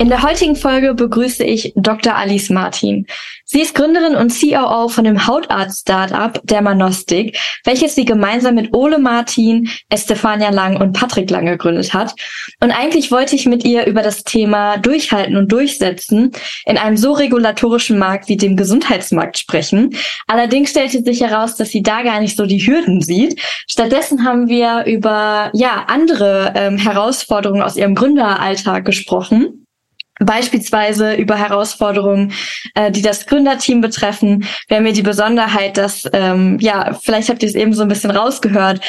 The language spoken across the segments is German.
In der heutigen Folge begrüße ich Dr. Alice Martin. Sie ist Gründerin und COO von dem Hautarzt-Startup Dermanostik, welches sie gemeinsam mit Ole Martin, Estefania Lang und Patrick Lang gegründet hat. Und eigentlich wollte ich mit ihr über das Thema Durchhalten und Durchsetzen in einem so regulatorischen Markt wie dem Gesundheitsmarkt sprechen. Allerdings stellte sich heraus, dass sie da gar nicht so die Hürden sieht. Stattdessen haben wir über ja andere ähm, Herausforderungen aus ihrem Gründeralltag gesprochen beispielsweise über Herausforderungen, äh, die das Gründerteam betreffen. Haben hier die Besonderheit, dass, ähm, ja, vielleicht habt ihr es eben so ein bisschen rausgehört,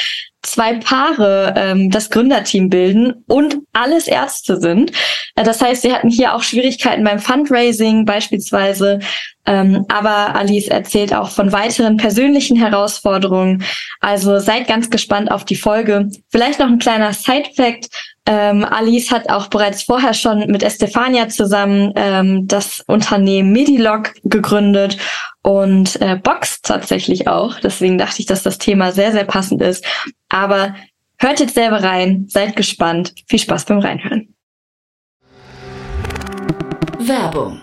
zwei Paare ähm, das Gründerteam bilden und alles Ärzte sind. Äh, das heißt, sie hatten hier auch Schwierigkeiten beim Fundraising beispielsweise. Ähm, aber Alice erzählt auch von weiteren persönlichen Herausforderungen. Also seid ganz gespannt auf die Folge. Vielleicht noch ein kleiner Side-Fact. Ähm, Alice hat auch bereits vorher schon mit Estefania zusammen ähm, das Unternehmen Medilog gegründet und äh, Box tatsächlich auch. Deswegen dachte ich, dass das Thema sehr, sehr passend ist. Aber hört jetzt selber rein, seid gespannt. Viel Spaß beim Reinhören. Werbung.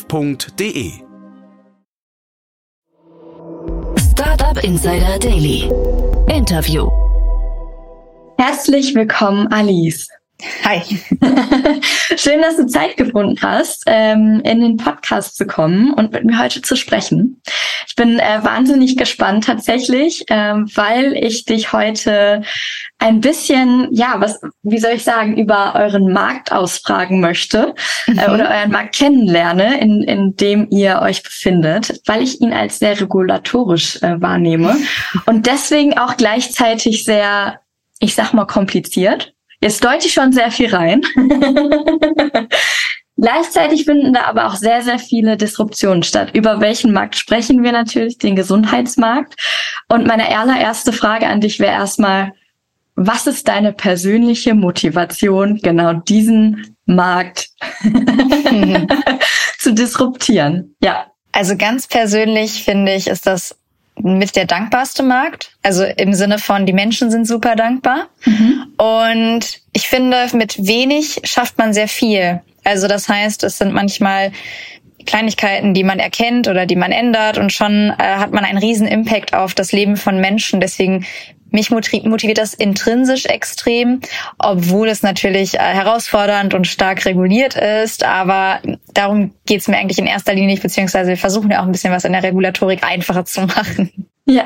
www.startup.de. Startup Insider Daily. Interview. Herzlich willkommen, Alice. Hi. Schön, dass du Zeit gefunden hast, ähm, in den Podcast zu kommen und mit mir heute zu sprechen. Ich bin äh, wahnsinnig gespannt tatsächlich, ähm, weil ich dich heute ein bisschen, ja, was, wie soll ich sagen, über euren Markt ausfragen möchte äh, mhm. oder euren Markt kennenlerne, in, in dem ihr euch befindet, weil ich ihn als sehr regulatorisch äh, wahrnehme und deswegen auch gleichzeitig sehr, ich sag mal, kompliziert. Jetzt deute ich schon sehr viel rein. Gleichzeitig finden da aber auch sehr, sehr viele Disruptionen statt. Über welchen Markt sprechen wir natürlich? Den Gesundheitsmarkt. Und meine allererste Frage an dich wäre erstmal, was ist deine persönliche Motivation, genau diesen Markt zu disruptieren? Ja. Also ganz persönlich finde ich, ist das mit der dankbarste Markt. Also im Sinne von, die Menschen sind super dankbar. Mhm. Und ich finde, mit wenig schafft man sehr viel. Also das heißt, es sind manchmal Kleinigkeiten, die man erkennt oder die man ändert und schon äh, hat man einen riesen Impact auf das Leben von Menschen. Deswegen mich motiviert das intrinsisch extrem, obwohl es natürlich äh, herausfordernd und stark reguliert ist. Aber darum geht es mir eigentlich in erster Linie beziehungsweise wir versuchen ja auch ein bisschen was in der Regulatorik einfacher zu machen. Ja,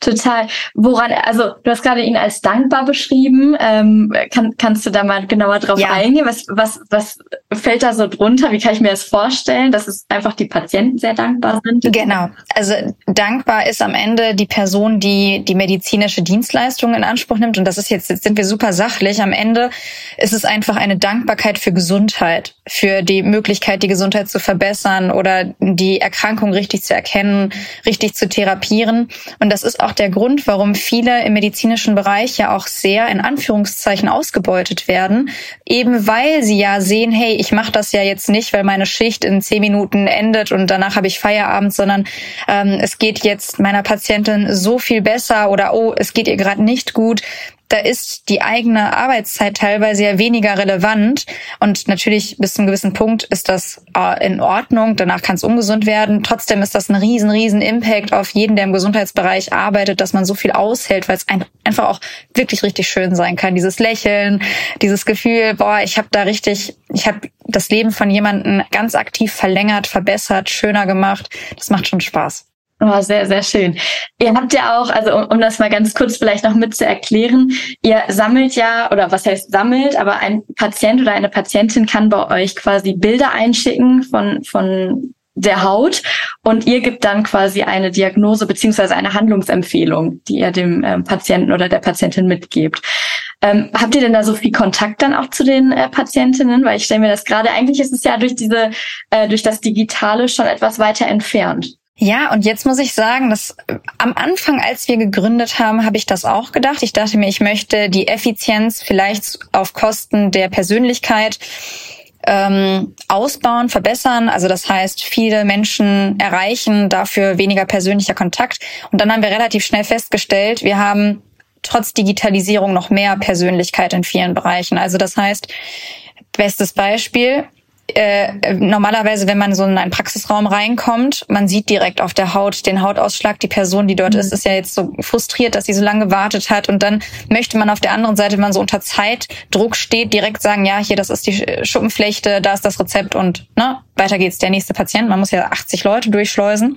total. Woran, also du hast gerade ihn als dankbar beschrieben. Ähm, kann, kannst du da mal genauer drauf ja. eingehen? Was, was, was fällt da so drunter? Wie kann ich mir das vorstellen, dass es einfach die Patienten sehr dankbar sind? Genau. Also dankbar ist am Ende die Person, die die medizinische Dienstleistung in Anspruch nimmt. Und das ist jetzt, jetzt sind wir super sachlich. Am Ende ist es einfach eine Dankbarkeit für Gesundheit, für die Möglichkeit, die Gesundheit zu verbessern oder die Erkrankung richtig zu erkennen, richtig zu therapieren und das ist auch der Grund, warum viele im medizinischen Bereich ja auch sehr in Anführungszeichen ausgebeutet werden, eben weil sie ja sehen, hey, ich mache das ja jetzt nicht, weil meine Schicht in zehn Minuten endet und danach habe ich Feierabend, sondern ähm, es geht jetzt meiner Patientin so viel besser oder oh, es geht ihr gerade nicht gut da ist die eigene Arbeitszeit teilweise ja weniger relevant. Und natürlich bis zum gewissen Punkt ist das äh, in Ordnung. Danach kann es ungesund werden. Trotzdem ist das ein riesen, riesen Impact auf jeden, der im Gesundheitsbereich arbeitet, dass man so viel aushält, weil es ein, einfach auch wirklich richtig schön sein kann. Dieses Lächeln, dieses Gefühl, boah, ich habe da richtig, ich habe das Leben von jemandem ganz aktiv verlängert, verbessert, schöner gemacht. Das macht schon Spaß. Oh, sehr, sehr schön. Ihr habt ja auch, also um, um das mal ganz kurz vielleicht noch mit zu erklären, ihr sammelt ja, oder was heißt sammelt, aber ein Patient oder eine Patientin kann bei euch quasi Bilder einschicken von, von der Haut und ihr gibt dann quasi eine Diagnose beziehungsweise eine Handlungsempfehlung, die ihr dem ähm, Patienten oder der Patientin mitgebt. Ähm, habt ihr denn da so viel Kontakt dann auch zu den äh, Patientinnen? Weil ich stelle mir das gerade, eigentlich ist es ja durch diese, äh, durch das Digitale schon etwas weiter entfernt. Ja, und jetzt muss ich sagen, dass äh, am Anfang, als wir gegründet haben, habe ich das auch gedacht. Ich dachte mir, ich möchte die Effizienz vielleicht auf Kosten der Persönlichkeit ähm, ausbauen, verbessern. Also das heißt, viele Menschen erreichen, dafür weniger persönlicher Kontakt. Und dann haben wir relativ schnell festgestellt, wir haben trotz Digitalisierung noch mehr Persönlichkeit in vielen Bereichen. Also das heißt, bestes Beispiel, äh, normalerweise, wenn man so in einen Praxisraum reinkommt, man sieht direkt auf der Haut den Hautausschlag. Die Person, die dort mhm. ist, ist ja jetzt so frustriert, dass sie so lange gewartet hat. Und dann möchte man auf der anderen Seite, wenn man so unter Zeitdruck steht, direkt sagen, ja, hier, das ist die Schuppenflechte, da ist das Rezept und ne, weiter geht's, der nächste Patient. Man muss ja 80 Leute durchschleusen.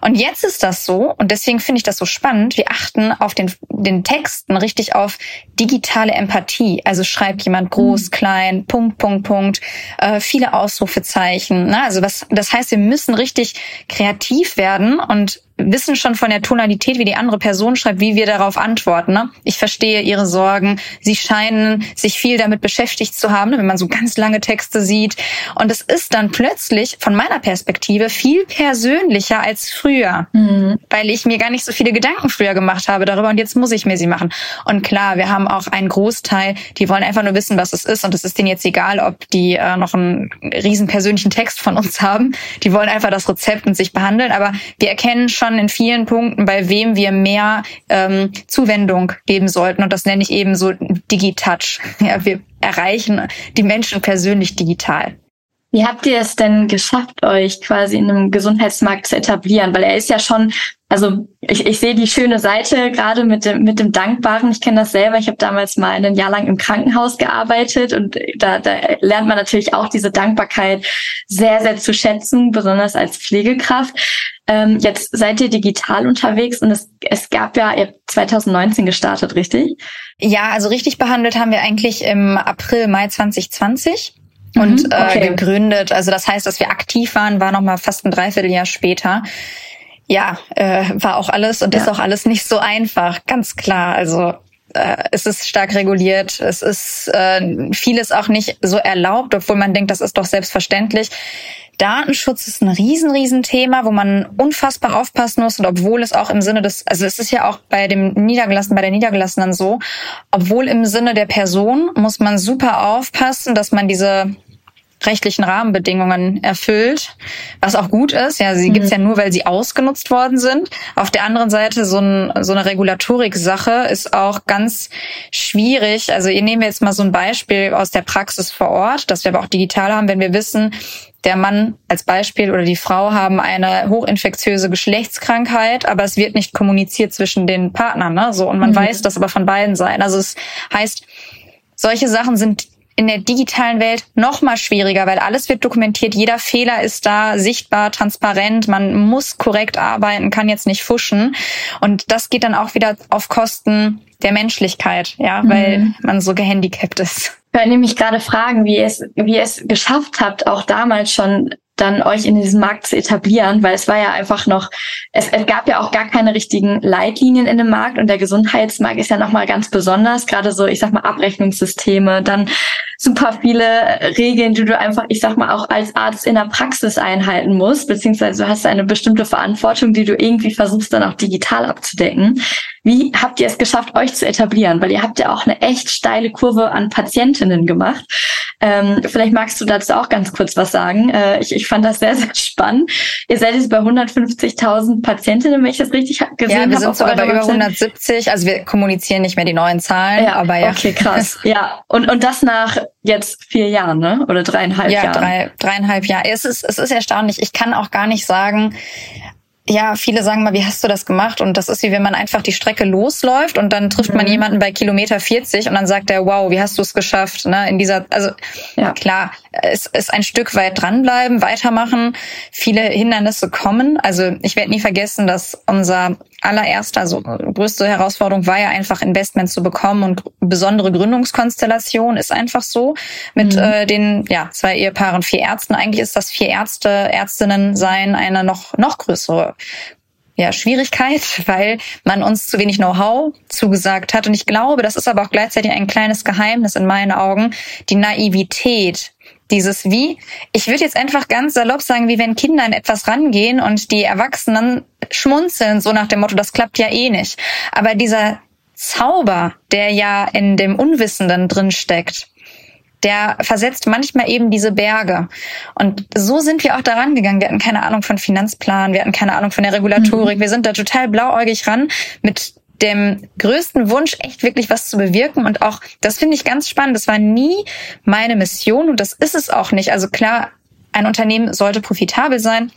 Und jetzt ist das so, und deswegen finde ich das so spannend, wir achten auf den, den Texten richtig auf digitale Empathie. Also schreibt jemand groß, mhm. klein, Punkt, Punkt, Punkt, äh, viele Ausrufezeichen. Ne? Also was, das heißt, wir müssen richtig kreativ werden und wissen schon von der Tonalität, wie die andere Person schreibt, wie wir darauf antworten. Ne? Ich verstehe ihre Sorgen. Sie scheinen sich viel damit beschäftigt zu haben, ne? wenn man so ganz lange Texte sieht. Und es ist dann plötzlich von meiner Perspektive viel persönlicher als früher, mhm. weil ich mir gar nicht so viele Gedanken früher gemacht habe darüber und jetzt muss ich mir sie machen. Und klar, wir haben auch einen Großteil, die wollen einfach nur wissen, was es ist und es ist denen jetzt egal, ob die äh, noch einen riesen persönlichen Text von uns haben. Die wollen einfach das Rezept und sich behandeln, aber wir erkennen schon schon in vielen Punkten, bei wem wir mehr ähm, Zuwendung geben sollten. Und das nenne ich eben so Digitouch. Ja, wir erreichen die Menschen persönlich digital. Wie habt ihr es denn geschafft, euch quasi in einem Gesundheitsmarkt zu etablieren? Weil er ist ja schon, also ich, ich sehe die schöne Seite gerade mit dem, mit dem Dankbaren. Ich kenne das selber. Ich habe damals mal ein Jahr lang im Krankenhaus gearbeitet und da, da lernt man natürlich auch diese Dankbarkeit sehr, sehr zu schätzen, besonders als Pflegekraft. Ähm, jetzt seid ihr digital unterwegs und es, es gab ja, ihr habt 2019 gestartet, richtig? Ja, also richtig behandelt haben wir eigentlich im April, Mai 2020 und mhm, okay. äh, gegründet. Also das heißt, dass wir aktiv waren, war noch mal fast ein Dreivierteljahr später. Ja, äh, war auch alles und ja. ist auch alles nicht so einfach, ganz klar. Also äh, es ist stark reguliert, es ist äh, vieles auch nicht so erlaubt, obwohl man denkt, das ist doch selbstverständlich. Datenschutz ist ein riesen, riesen Thema, wo man unfassbar aufpassen muss und obwohl es auch im Sinne des, also es ist ja auch bei dem Niedergelassenen, bei der Niedergelassenen so, obwohl im Sinne der Person muss man super aufpassen, dass man diese rechtlichen Rahmenbedingungen erfüllt, was auch gut ist. Ja, sie mhm. gibt's ja nur, weil sie ausgenutzt worden sind. Auf der anderen Seite so, ein, so eine Regulatorik-Sache ist auch ganz schwierig. Also ihr nehmen wir jetzt mal so ein Beispiel aus der Praxis vor Ort, das wir aber auch digital haben, wenn wir wissen, der Mann als Beispiel oder die Frau haben eine hochinfektiöse Geschlechtskrankheit, aber es wird nicht kommuniziert zwischen den Partnern, ne? So und man mhm. weiß das aber von beiden Seiten. Also es heißt, solche Sachen sind in der digitalen Welt noch mal schwieriger, weil alles wird dokumentiert, jeder Fehler ist da sichtbar, transparent, man muss korrekt arbeiten, kann jetzt nicht fuschen und das geht dann auch wieder auf Kosten der Menschlichkeit, ja, weil mhm. man so gehandicapt ist. Ich wollte nämlich gerade fragen, wie ihr es, wie ihr es geschafft habt, auch damals schon dann euch in diesem Markt zu etablieren, weil es war ja einfach noch, es, es gab ja auch gar keine richtigen Leitlinien in dem Markt und der Gesundheitsmarkt ist ja nochmal ganz besonders, gerade so, ich sag mal, Abrechnungssysteme, dann super viele Regeln, die du einfach, ich sag mal, auch als Arzt in der Praxis einhalten musst, beziehungsweise du hast eine bestimmte Verantwortung, die du irgendwie versuchst dann auch digital abzudecken. Wie habt ihr es geschafft, euch zu etablieren? Weil ihr habt ja auch eine echt steile Kurve an Patientinnen gemacht. Ähm, vielleicht magst du dazu auch ganz kurz was sagen. Äh, ich, ich fand das sehr, sehr spannend. Ihr seid jetzt bei 150.000 Patientinnen, wenn ich das richtig gesehen habe. Ja, wir sind sogar bei über 170. Also wir kommunizieren nicht mehr die neuen Zahlen, ja, aber ja. Okay, krass. ja, und, und das nach jetzt vier Jahren, ne? Oder dreieinhalb ja, Jahren? Ja, drei, dreieinhalb Jahre. Es ist, es ist erstaunlich. Ich kann auch gar nicht sagen, ja, viele sagen mal, wie hast du das gemacht? Und das ist wie wenn man einfach die Strecke losläuft und dann trifft mhm. man jemanden bei Kilometer 40 und dann sagt er, wow, wie hast du es geschafft? Ne? In dieser, also ja. klar, es ist ein Stück weit dranbleiben, weitermachen, viele Hindernisse kommen. Also ich werde nie vergessen, dass unser allererster, also größte Herausforderung war ja einfach Investments zu bekommen und besondere Gründungskonstellation ist einfach so mit mhm. äh, den ja zwei Ehepaaren, vier Ärzten. Eigentlich ist das vier Ärzte, Ärztinnen sein eine noch noch größere ja, Schwierigkeit, weil man uns zu wenig Know-how zugesagt hat. Und ich glaube, das ist aber auch gleichzeitig ein kleines Geheimnis in meinen Augen, die Naivität. Dieses wie, ich würde jetzt einfach ganz salopp sagen, wie wenn Kinder an etwas rangehen und die Erwachsenen schmunzeln, so nach dem Motto, das klappt ja eh nicht. Aber dieser Zauber, der ja in dem Unwissenden drin steckt, der versetzt manchmal eben diese Berge. Und so sind wir auch daran gegangen. Wir hatten keine Ahnung von Finanzplan, wir hatten keine Ahnung von der Regulatorik. Mhm. Wir sind da total blauäugig ran mit dem größten Wunsch, echt wirklich was zu bewirken. Und auch, das finde ich ganz spannend, das war nie meine Mission und das ist es auch nicht. Also klar, ein Unternehmen sollte profitabel sein.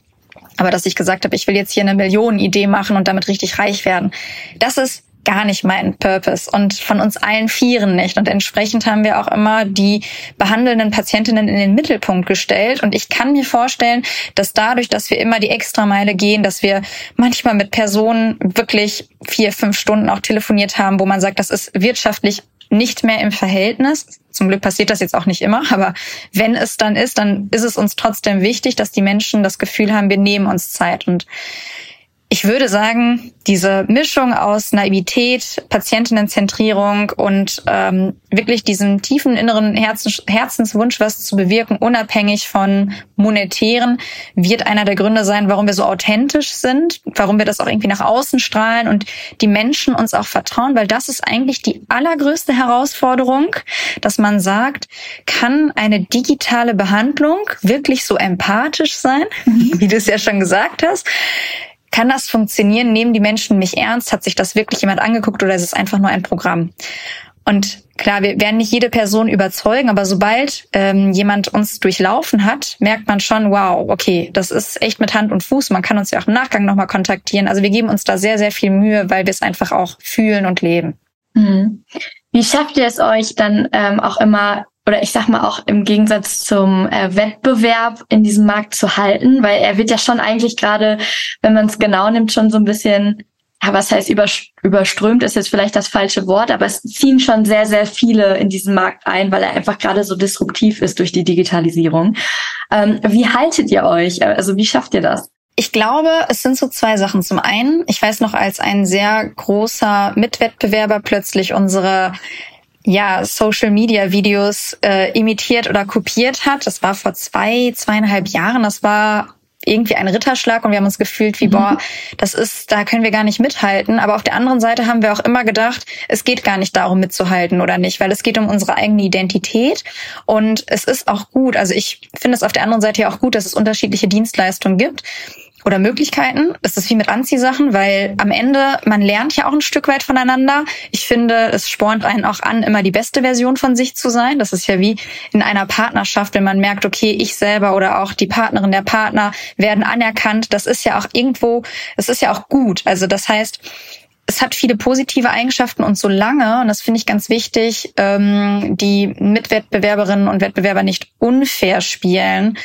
Aber dass ich gesagt habe, ich will jetzt hier eine Millionenidee machen und damit richtig reich werden, das ist gar nicht mein Purpose und von uns allen Vieren nicht. Und entsprechend haben wir auch immer die behandelnden Patientinnen in den Mittelpunkt gestellt. Und ich kann mir vorstellen, dass dadurch, dass wir immer die Extrameile gehen, dass wir manchmal mit Personen wirklich vier, fünf Stunden auch telefoniert haben, wo man sagt, das ist wirtschaftlich nicht mehr im Verhältnis. Zum Glück passiert das jetzt auch nicht immer, aber wenn es dann ist, dann ist es uns trotzdem wichtig, dass die Menschen das Gefühl haben, wir nehmen uns Zeit. Und ich würde sagen, diese Mischung aus Naivität, Patientinnenzentrierung und ähm, wirklich diesem tiefen inneren Herzens, Herzenswunsch, was zu bewirken, unabhängig von monetären, wird einer der Gründe sein, warum wir so authentisch sind, warum wir das auch irgendwie nach außen strahlen und die Menschen uns auch vertrauen, weil das ist eigentlich die allergrößte Herausforderung, dass man sagt, kann eine digitale Behandlung wirklich so empathisch sein, mhm. wie du es ja schon gesagt hast? Kann das funktionieren? Nehmen die Menschen mich ernst? Hat sich das wirklich jemand angeguckt oder ist es einfach nur ein Programm? Und klar, wir werden nicht jede Person überzeugen, aber sobald ähm, jemand uns durchlaufen hat, merkt man schon, wow, okay, das ist echt mit Hand und Fuß. Man kann uns ja auch im Nachgang nochmal kontaktieren. Also wir geben uns da sehr, sehr viel Mühe, weil wir es einfach auch fühlen und leben. Mhm. Wie schafft ihr es euch dann ähm, auch immer oder ich sag mal auch im Gegensatz zum äh, Wettbewerb in diesem Markt zu halten, weil er wird ja schon eigentlich gerade, wenn man es genau nimmt, schon so ein bisschen, ja, was heißt überströmt ist jetzt vielleicht das falsche Wort, aber es ziehen schon sehr, sehr viele in diesen Markt ein, weil er einfach gerade so disruptiv ist durch die Digitalisierung. Ähm, wie haltet ihr euch? Also wie schafft ihr das? Ich glaube, es sind so zwei Sachen. Zum einen, ich weiß noch, als ein sehr großer Mitwettbewerber plötzlich unsere ja, Social Media Videos äh, imitiert oder kopiert hat. Das war vor zwei, zweieinhalb Jahren. Das war irgendwie ein Ritterschlag und wir haben uns gefühlt wie, mhm. boah, das ist, da können wir gar nicht mithalten. Aber auf der anderen Seite haben wir auch immer gedacht, es geht gar nicht darum mitzuhalten oder nicht, weil es geht um unsere eigene Identität und es ist auch gut. Also ich finde es auf der anderen Seite ja auch gut, dass es unterschiedliche Dienstleistungen gibt oder Möglichkeiten. Es ist wie mit Anziehsachen, weil am Ende, man lernt ja auch ein Stück weit voneinander. Ich finde, es spornt einen auch an, immer die beste Version von sich zu sein. Das ist ja wie in einer Partnerschaft, wenn man merkt, okay, ich selber oder auch die Partnerin, der Partner werden anerkannt. Das ist ja auch irgendwo, es ist ja auch gut. Also das heißt, es hat viele positive Eigenschaften und solange, und das finde ich ganz wichtig, ähm, die Mitwettbewerberinnen und Wettbewerber nicht unfair spielen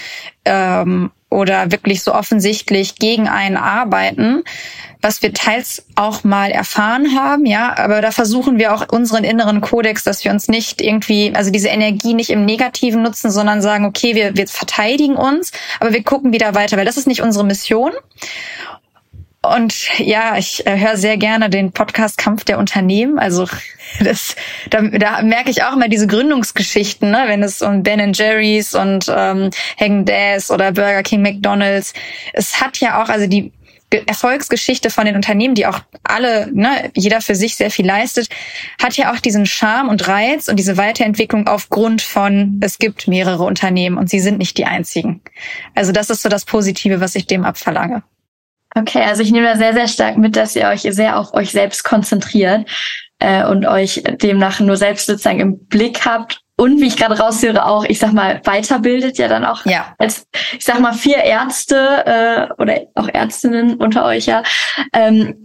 ähm, oder wirklich so offensichtlich gegen einen arbeiten, was wir teils auch mal erfahren haben, ja, aber da versuchen wir auch unseren inneren Kodex, dass wir uns nicht irgendwie, also diese Energie nicht im Negativen nutzen, sondern sagen, okay, wir, wir verteidigen uns, aber wir gucken wieder weiter, weil das ist nicht unsere Mission. Und ja, ich äh, höre sehr gerne den Podcast Kampf der Unternehmen. Also das, da, da merke ich auch immer diese Gründungsgeschichten, ne? wenn es um Ben Jerry's und ähm, Hagen Dazs oder Burger King, McDonald's. Es hat ja auch, also die Erfolgsgeschichte von den Unternehmen, die auch alle, ne, jeder für sich sehr viel leistet, hat ja auch diesen Charme und Reiz und diese Weiterentwicklung aufgrund von, es gibt mehrere Unternehmen und sie sind nicht die einzigen. Also das ist so das Positive, was ich dem abverlange. Okay, also ich nehme da sehr, sehr stark mit, dass ihr euch sehr auf euch selbst konzentriert äh, und euch demnach nur selbst sozusagen im Blick habt und wie ich gerade raushöre auch, ich sag mal, weiterbildet ja dann auch ja. als, ich sag mal, vier Ärzte äh, oder auch Ärztinnen unter euch ja. Ähm,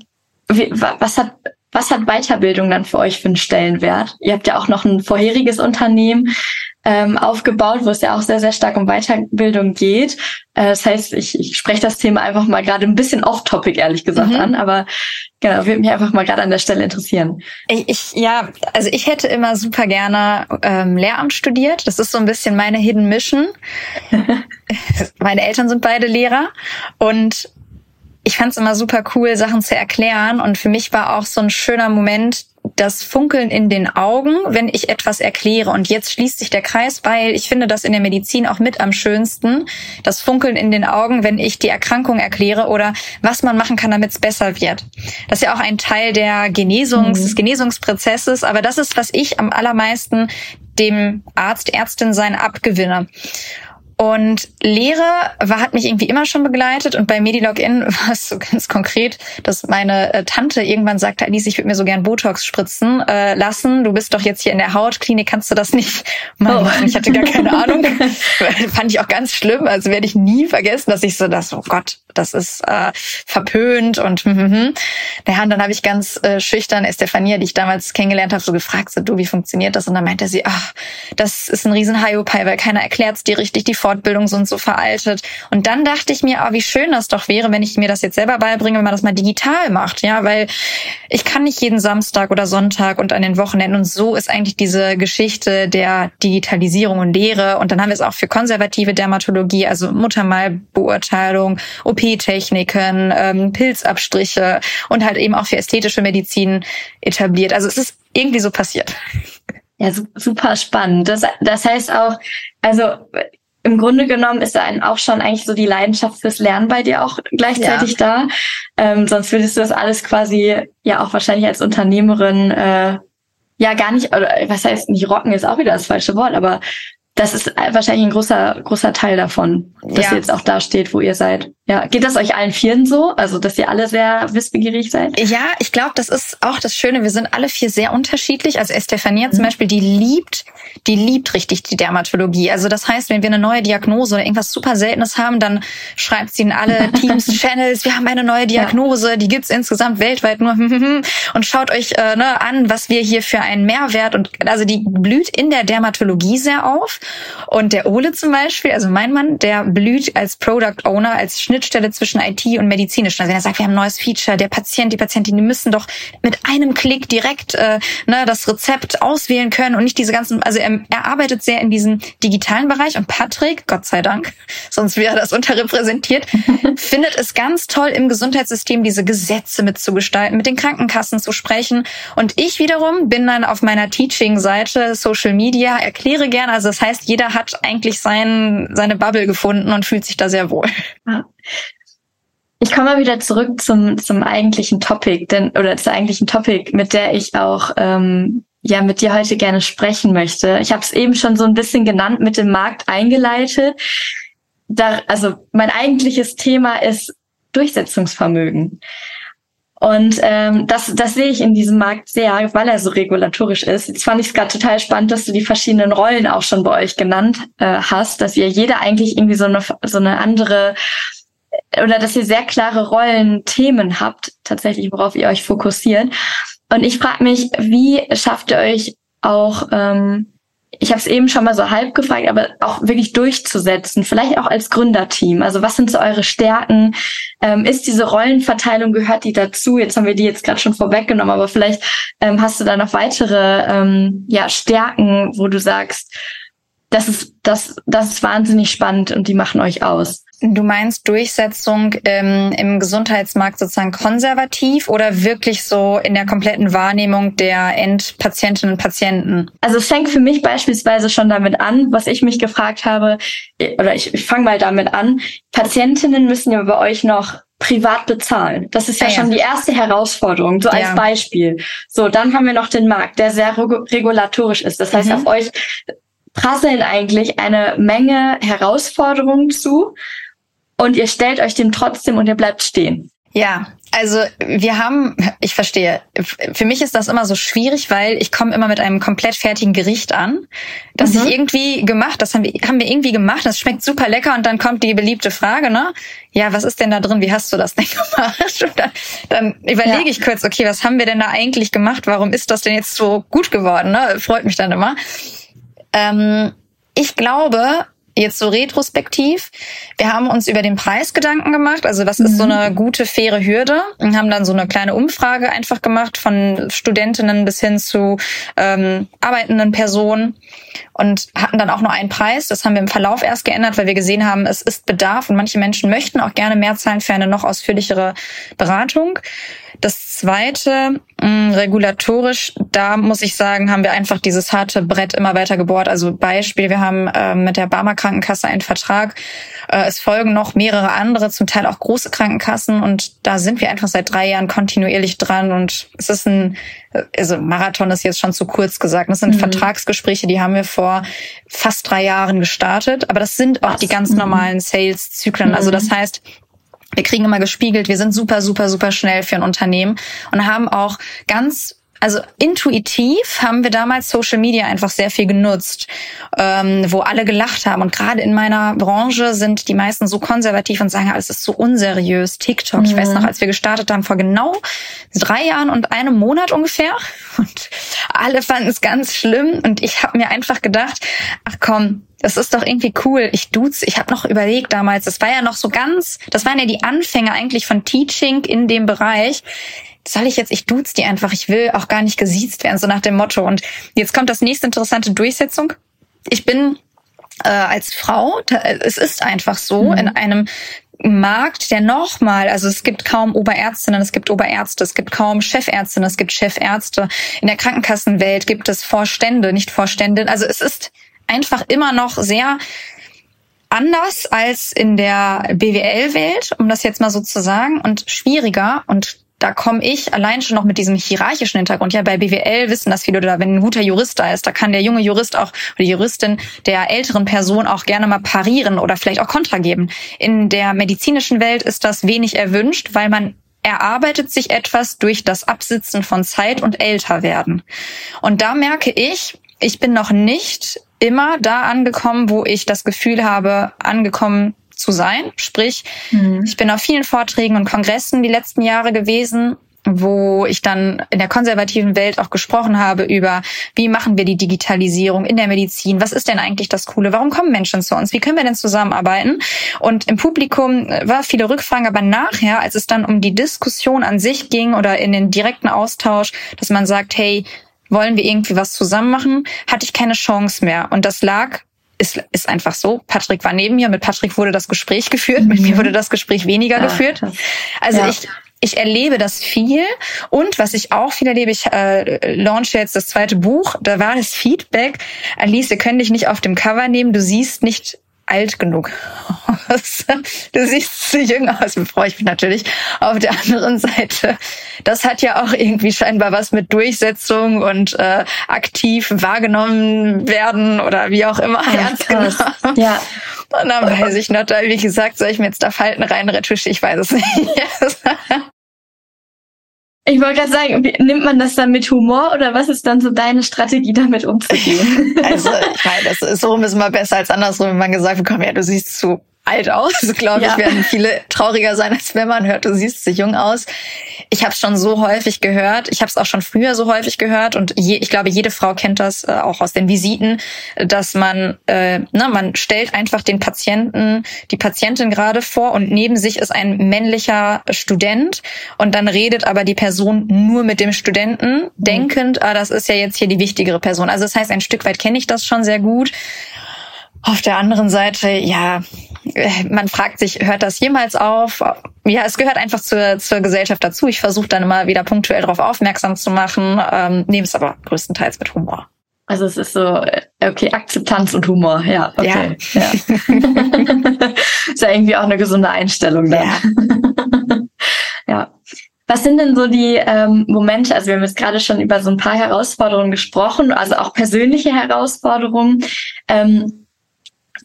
wie, was hat was hat Weiterbildung dann für euch für einen Stellenwert? Ihr habt ja auch noch ein vorheriges Unternehmen ähm, aufgebaut, wo es ja auch sehr, sehr stark um Weiterbildung geht. Äh, das heißt, ich, ich spreche das Thema einfach mal gerade ein bisschen off-topic, ehrlich gesagt, mhm. an, aber genau, würde mich einfach mal gerade an der Stelle interessieren. Ich, ich, ja, also ich hätte immer super gerne ähm, Lehramt studiert. Das ist so ein bisschen meine Hidden Mission. meine Eltern sind beide Lehrer und ich fand es immer super cool, Sachen zu erklären. Und für mich war auch so ein schöner Moment, das Funkeln in den Augen, wenn ich etwas erkläre. Und jetzt schließt sich der Kreis, weil ich finde das in der Medizin auch mit am schönsten. Das Funkeln in den Augen, wenn ich die Erkrankung erkläre oder was man machen kann, damit es besser wird. Das ist ja auch ein Teil der Genesungs, mhm. des Genesungsprozesses. Aber das ist, was ich am allermeisten dem Arzt, Ärztin sein abgewinne. Und Lehre war, hat mich irgendwie immer schon begleitet und bei Medilogin war es so ganz konkret, dass meine äh, Tante irgendwann sagte, Alice, ich würde mir so gern Botox spritzen äh, lassen. Du bist doch jetzt hier in der Hautklinik, kannst du das nicht mal oh. Ich hatte gar keine Ahnung. Fand ich auch ganz schlimm. Also werde ich nie vergessen, dass ich so das, oh Gott, das ist äh, verpönt und hm, hm, hm. Naja, und dann habe ich ganz äh, schüchtern Estefania, die ich damals kennengelernt habe, so gefragt, so du, wie funktioniert das? Und dann meinte sie, ach, das ist ein riesen Hyopai, weil keiner erklärt dir richtig die Fortbildungen sind so veraltet. Und dann dachte ich mir, oh, wie schön das doch wäre, wenn ich mir das jetzt selber beibringe, wenn man das mal digital macht, ja, weil ich kann nicht jeden Samstag oder Sonntag und an den Wochenenden und so ist eigentlich diese Geschichte der Digitalisierung und Lehre. Und dann haben wir es auch für konservative Dermatologie, also Muttermalbeurteilung, OP-Techniken, ähm, Pilzabstriche und halt eben auch für ästhetische Medizin etabliert. Also es ist irgendwie so passiert. Ja, super spannend. Das, das heißt auch, also im Grunde genommen ist da auch schon eigentlich so die Leidenschaft fürs Lernen bei dir auch gleichzeitig ja. da. Ähm, sonst würdest du das alles quasi ja auch wahrscheinlich als Unternehmerin äh, ja gar nicht, oder was heißt nicht rocken ist auch wieder das falsche Wort, aber das ist wahrscheinlich ein großer, großer Teil davon, dass ja. ihr jetzt auch da steht, wo ihr seid. Ja, geht das euch allen Vieren so? Also, dass ihr alle sehr wissbegierig seid? Ja, ich glaube, das ist auch das Schöne. Wir sind alle vier sehr unterschiedlich. Also Estefania mhm. zum Beispiel, die liebt, die liebt richtig die Dermatologie. Also das heißt, wenn wir eine neue Diagnose oder irgendwas super Seltenes haben, dann schreibt sie in alle Teams, Channels, wir haben eine neue Diagnose, ja. die gibt's insgesamt weltweit nur und schaut euch äh, ne, an, was wir hier für einen Mehrwert und also die blüht in der Dermatologie sehr auf. Und der Ole zum Beispiel, also mein Mann, der blüht als Product Owner, als Schnitt Schnittstelle zwischen IT und medizinisch. Also wenn er sagt, wir haben ein neues Feature, der Patient, die Patientin, die müssen doch mit einem Klick direkt äh, ne, das Rezept auswählen können und nicht diese ganzen, also er, er arbeitet sehr in diesem digitalen Bereich und Patrick, Gott sei Dank, sonst wäre das unterrepräsentiert, findet es ganz toll im Gesundheitssystem diese Gesetze mitzugestalten, mit den Krankenkassen zu sprechen. Und ich wiederum bin dann auf meiner Teaching-Seite Social Media, erkläre gerne, also das heißt, jeder hat eigentlich sein, seine Bubble gefunden und fühlt sich da sehr wohl. Ich komme mal wieder zurück zum, zum eigentlichen Topic, denn, oder zur eigentlichen Topic, mit der ich auch ähm, ja mit dir heute gerne sprechen möchte. Ich habe es eben schon so ein bisschen genannt, mit dem Markt eingeleitet. Da, also mein eigentliches Thema ist Durchsetzungsvermögen. Und ähm, das, das sehe ich in diesem Markt sehr, weil er so regulatorisch ist. Jetzt fand ich es gerade total spannend, dass du die verschiedenen Rollen auch schon bei euch genannt äh, hast, dass ihr jeder eigentlich irgendwie so eine, so eine andere oder dass ihr sehr klare Rollen, Themen habt, tatsächlich, worauf ihr euch fokussiert. Und ich frage mich, wie schafft ihr euch auch ähm, ich habe es eben schon mal so halb gefragt, aber auch wirklich durchzusetzen, vielleicht auch als Gründerteam. Also was sind so eure Stärken? Ähm, ist diese Rollenverteilung, gehört die dazu? Jetzt haben wir die jetzt gerade schon vorweggenommen, aber vielleicht ähm, hast du da noch weitere ähm, ja, Stärken, wo du sagst, das ist, das, das ist wahnsinnig spannend und die machen euch aus. Du meinst Durchsetzung ähm, im Gesundheitsmarkt sozusagen konservativ oder wirklich so in der kompletten Wahrnehmung der Endpatientinnen und Patienten? Also es fängt für mich beispielsweise schon damit an, was ich mich gefragt habe, oder ich, ich fange mal damit an. Patientinnen müssen ja bei euch noch privat bezahlen. Das ist ja, ah, ja. schon die erste Herausforderung, so als Beispiel. So, dann haben wir noch den Markt, der sehr regulatorisch ist. Das heißt, mhm. auf euch prasseln eigentlich eine Menge Herausforderungen zu und ihr stellt euch dem trotzdem und ihr bleibt stehen. Ja, also wir haben, ich verstehe, für mich ist das immer so schwierig, weil ich komme immer mit einem komplett fertigen Gericht an, das mhm. ich irgendwie gemacht, das haben wir, haben wir irgendwie gemacht, das schmeckt super lecker und dann kommt die beliebte Frage, ne? Ja, was ist denn da drin? Wie hast du das denn gemacht? Und dann, dann überlege ja. ich kurz, okay, was haben wir denn da eigentlich gemacht? Warum ist das denn jetzt so gut geworden? Ne? Freut mich dann immer. Ähm, ich glaube, jetzt so retrospektiv, wir haben uns über den Preis Gedanken gemacht. Also was ist so mhm. eine gute, faire Hürde? Und haben dann so eine kleine Umfrage einfach gemacht von Studentinnen bis hin zu ähm, arbeitenden Personen und hatten dann auch nur einen Preis. Das haben wir im Verlauf erst geändert, weil wir gesehen haben, es ist Bedarf und manche Menschen möchten auch gerne mehr zahlen für eine noch ausführlichere Beratung. Das zweite, mh, mm, regulatorisch, da muss ich sagen, haben wir einfach dieses harte Brett immer weiter gebohrt. Also Beispiel, wir haben äh, mit der Barmer Krankenkasse einen Vertrag. Äh, es folgen noch mehrere andere, zum Teil auch große Krankenkassen und da sind wir einfach seit drei Jahren kontinuierlich dran und es ist ein, also Marathon ist jetzt schon zu kurz gesagt. Das sind mhm. Vertragsgespräche, die haben wir vor fast drei Jahren gestartet, aber das sind auch Was? die ganz mhm. normalen Sales-Zyklen. Also das mhm. heißt, wir kriegen immer gespiegelt, wir sind super, super, super schnell für ein Unternehmen und haben auch ganz also intuitiv haben wir damals Social Media einfach sehr viel genutzt, ähm, wo alle gelacht haben. Und gerade in meiner Branche sind die meisten so konservativ und sagen, es ist so unseriös. TikTok, mhm. ich weiß mhm. noch, als wir gestartet haben, vor genau drei Jahren und einem Monat ungefähr. Und alle fanden es ganz schlimm. Und ich habe mir einfach gedacht, ach komm, das ist doch irgendwie cool. Ich duze, ich habe noch überlegt damals, das war ja noch so ganz, das waren ja die Anfänge eigentlich von Teaching in dem Bereich. Soll ich jetzt, ich duze die einfach, ich will auch gar nicht gesiezt werden, so nach dem Motto. Und jetzt kommt das nächste interessante Durchsetzung. Ich bin äh, als Frau, es ist einfach so, mhm. in einem Markt, der nochmal, also es gibt kaum Oberärztinnen, es gibt Oberärzte, es gibt kaum Chefärztinnen, es gibt Chefärzte. In der Krankenkassenwelt gibt es Vorstände, nicht Vorständinnen. Also es ist einfach immer noch sehr anders als in der BWL-Welt, um das jetzt mal so zu sagen, und schwieriger. Und da komme ich allein schon noch mit diesem hierarchischen Hintergrund. Ja, bei BWL wissen das viele, oder wenn ein guter Jurist da ist, da kann der junge Jurist auch oder die Juristin der älteren Person auch gerne mal parieren oder vielleicht auch Kontra geben. In der medizinischen Welt ist das wenig erwünscht, weil man erarbeitet sich etwas durch das Absitzen von Zeit und älter werden. Und da merke ich, ich bin noch nicht immer da angekommen, wo ich das Gefühl habe, angekommen zu sein. Sprich, mhm. ich bin auf vielen Vorträgen und Kongressen die letzten Jahre gewesen wo ich dann in der konservativen Welt auch gesprochen habe über, wie machen wir die Digitalisierung in der Medizin? Was ist denn eigentlich das Coole? Warum kommen Menschen zu uns? Wie können wir denn zusammenarbeiten? Und im Publikum war viele Rückfragen, aber nachher, als es dann um die Diskussion an sich ging oder in den direkten Austausch, dass man sagt, hey, wollen wir irgendwie was zusammen machen, hatte ich keine Chance mehr. Und das lag ist, ist einfach so. Patrick war neben mir. Mit Patrick wurde das Gespräch geführt. Mhm. Mit mir mhm. wurde das Gespräch weniger ja, geführt. Also ja. ich, ich erlebe das viel. Und was ich auch viel erlebe, ich äh, launche jetzt das zweite Buch. Da war das Feedback. Alice, wir können dich nicht auf dem Cover nehmen. Du siehst nicht alt genug aus. Du siehst zu jung aus, freue ich mich natürlich. Auf der anderen Seite, das hat ja auch irgendwie scheinbar was mit Durchsetzung und äh, aktiv wahrgenommen werden oder wie auch immer ernst genommen. Ja. Und dann weiß ich noch, wie gesagt, soll ich mir jetzt da Falten reinretusche? Ich weiß es nicht. Ich wollte gerade sagen, nimmt man das dann mit Humor oder was ist dann so deine Strategie, damit umzugehen? also, ich meine, das ist so ist immer besser als andersrum, wenn man gesagt bekommt, ja, du siehst zu alt aus, glaube ich, ja. werden viele trauriger sein, als wenn man hört, du siehst so jung aus. Ich habe es schon so häufig gehört. Ich habe es auch schon früher so häufig gehört und je, ich glaube, jede Frau kennt das äh, auch aus den Visiten, dass man, äh, na, man stellt einfach den Patienten, die Patientin gerade vor und neben sich ist ein männlicher Student und dann redet aber die Person nur mit dem Studenten, mhm. denkend, ah, das ist ja jetzt hier die wichtigere Person. Also das heißt, ein Stück weit kenne ich das schon sehr gut. Auf der anderen Seite, ja, man fragt sich, hört das jemals auf? Ja, es gehört einfach zur, zur Gesellschaft dazu. Ich versuche dann immer wieder punktuell darauf aufmerksam zu machen, ähm, nehme es aber größtenteils mit Humor. Also es ist so, äh, okay, Akzeptanz und Humor, ja, okay. Ja. ja. ist ja irgendwie auch eine gesunde Einstellung dann. Ja. ja. Was sind denn so die ähm, Momente, also wir haben jetzt gerade schon über so ein paar Herausforderungen gesprochen, also auch persönliche Herausforderungen. Ähm,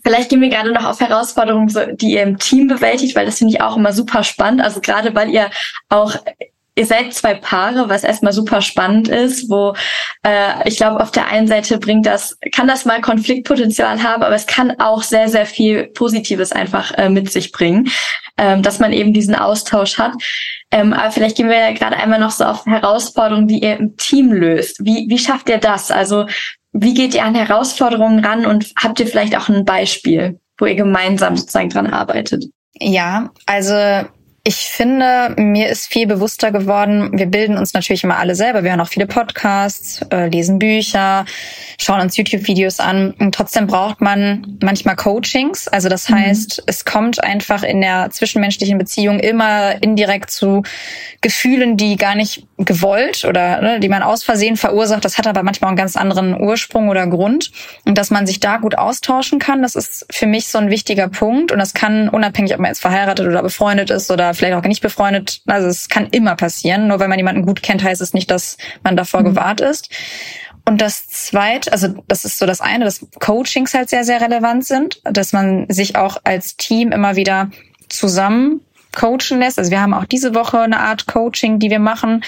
Vielleicht gehen wir gerade noch auf Herausforderungen, die ihr im Team bewältigt, weil das finde ich auch immer super spannend. Also gerade weil ihr auch ihr seid zwei Paare, was erstmal super spannend ist, wo äh, ich glaube, auf der einen Seite bringt das, kann das mal Konfliktpotenzial haben, aber es kann auch sehr, sehr viel Positives einfach äh, mit sich bringen, ähm, dass man eben diesen Austausch hat. Ähm, aber vielleicht gehen wir ja gerade einmal noch so auf Herausforderungen, die ihr im Team löst. Wie, wie schafft ihr das? Also wie geht ihr an Herausforderungen ran und habt ihr vielleicht auch ein Beispiel, wo ihr gemeinsam sozusagen dran arbeitet? Ja, also ich finde, mir ist viel bewusster geworden, wir bilden uns natürlich immer alle selber. Wir hören auch viele Podcasts, äh, lesen Bücher, schauen uns YouTube-Videos an. Und trotzdem braucht man manchmal Coachings. Also das mhm. heißt, es kommt einfach in der zwischenmenschlichen Beziehung immer indirekt zu Gefühlen, die gar nicht gewollt oder ne, die man aus Versehen verursacht. Das hat aber manchmal einen ganz anderen Ursprung oder Grund. Und dass man sich da gut austauschen kann, das ist für mich so ein wichtiger Punkt. Und das kann unabhängig, ob man jetzt verheiratet oder befreundet ist oder vielleicht auch nicht befreundet. Also es kann immer passieren. Nur weil man jemanden gut kennt, heißt es nicht, dass man davor mhm. gewahrt ist. Und das zweite, also das ist so das eine, dass Coachings halt sehr, sehr relevant sind, dass man sich auch als Team immer wieder zusammen coachen lässt. Also wir haben auch diese Woche eine Art Coaching, die wir machen.